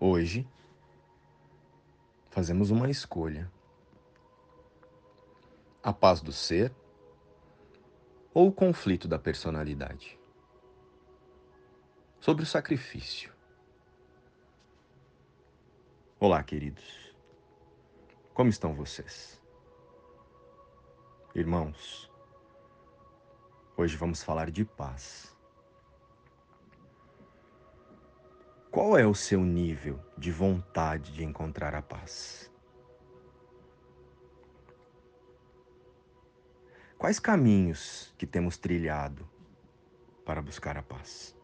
Hoje, fazemos uma escolha: a paz do ser ou o conflito da personalidade? Sobre o sacrifício. Olá, queridos. Como estão vocês? Irmãos, hoje vamos falar de paz. Qual é o seu nível de vontade de encontrar a paz? Quais caminhos que temos trilhado para buscar a paz?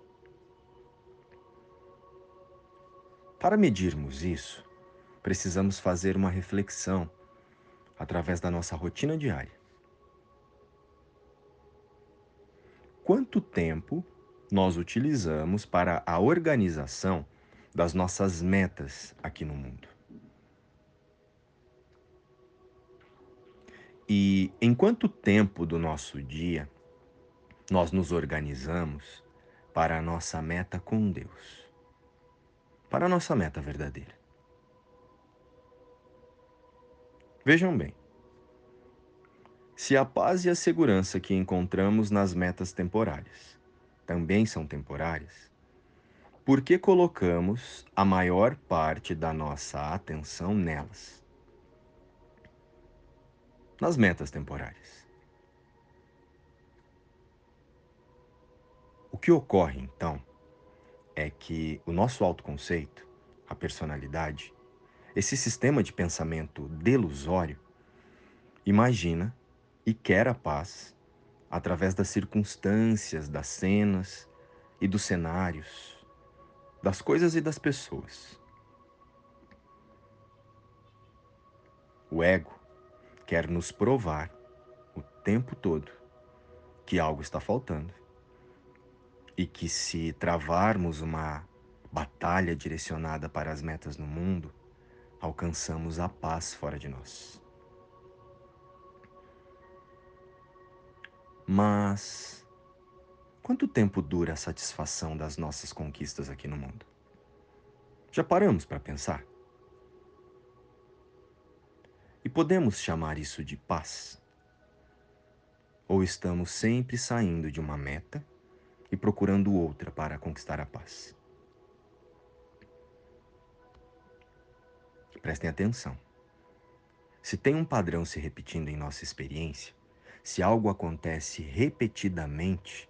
Para medirmos isso, precisamos fazer uma reflexão através da nossa rotina diária. Quanto tempo nós utilizamos para a organização das nossas metas aqui no mundo. E em quanto tempo do nosso dia nós nos organizamos para a nossa meta com Deus? Para a nossa meta verdadeira. Vejam bem. Se a paz e a segurança que encontramos nas metas temporárias também são temporárias, por que colocamos a maior parte da nossa atenção nelas? Nas metas temporárias. O que ocorre então é que o nosso autoconceito, a personalidade, esse sistema de pensamento delusório, imagina e quer a paz através das circunstâncias, das cenas e dos cenários, das coisas e das pessoas. O ego quer nos provar o tempo todo que algo está faltando e que se travarmos uma batalha direcionada para as metas no mundo, alcançamos a paz fora de nós. Mas quanto tempo dura a satisfação das nossas conquistas aqui no mundo? Já paramos para pensar? E podemos chamar isso de paz? Ou estamos sempre saindo de uma meta e procurando outra para conquistar a paz? Prestem atenção. Se tem um padrão se repetindo em nossa experiência, se algo acontece repetidamente,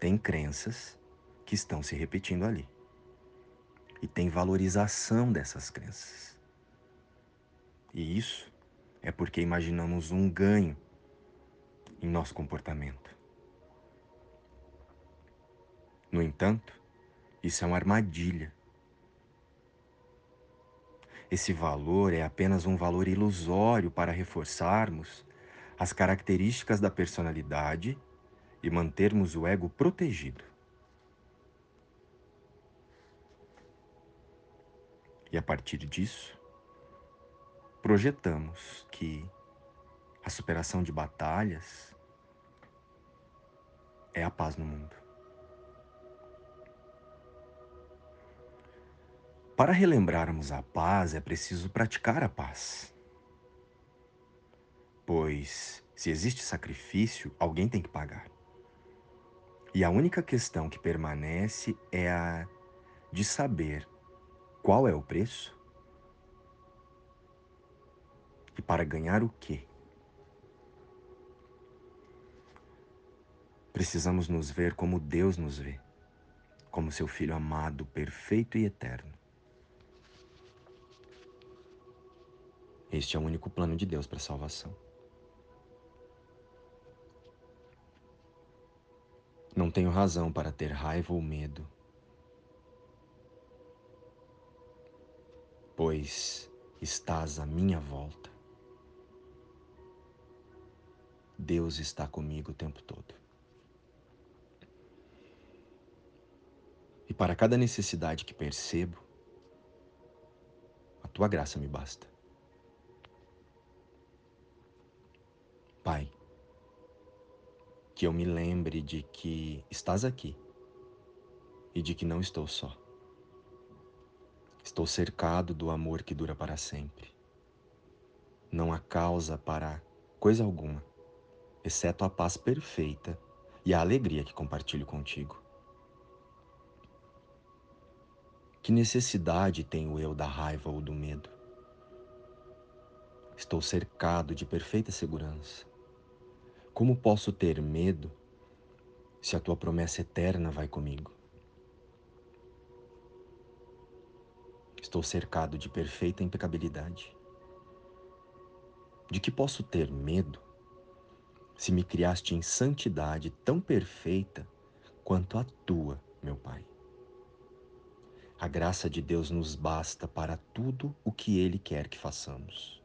tem crenças que estão se repetindo ali. E tem valorização dessas crenças. E isso é porque imaginamos um ganho em nosso comportamento. No entanto, isso é uma armadilha. Esse valor é apenas um valor ilusório para reforçarmos as características da personalidade e mantermos o ego protegido. E a partir disso, projetamos que a superação de batalhas é a paz no mundo. Para relembrarmos a paz, é preciso praticar a paz. Pois, se existe sacrifício, alguém tem que pagar. E a única questão que permanece é a de saber qual é o preço e para ganhar o quê. Precisamos nos ver como Deus nos vê, como seu Filho amado, perfeito e eterno. Este é o único plano de Deus para a salvação. Tenho razão para ter raiva ou medo, pois estás à minha volta. Deus está comigo o tempo todo. E para cada necessidade que percebo, a tua graça me basta. Pai, que eu me lembre de que estás aqui e de que não estou só. Estou cercado do amor que dura para sempre. Não há causa para coisa alguma, exceto a paz perfeita e a alegria que compartilho contigo. Que necessidade tenho eu da raiva ou do medo? Estou cercado de perfeita segurança. Como posso ter medo se a tua promessa eterna vai comigo? Estou cercado de perfeita impecabilidade. De que posso ter medo se me criaste em santidade tão perfeita quanto a tua, meu Pai? A graça de Deus nos basta para tudo o que Ele quer que façamos.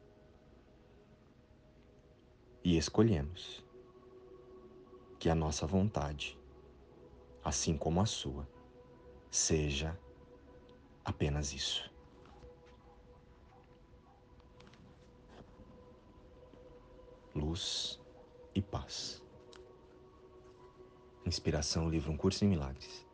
E escolhemos que a nossa vontade, assim como a sua, seja apenas isso. Luz e paz. Inspiração, livro Um Curso em Milagres.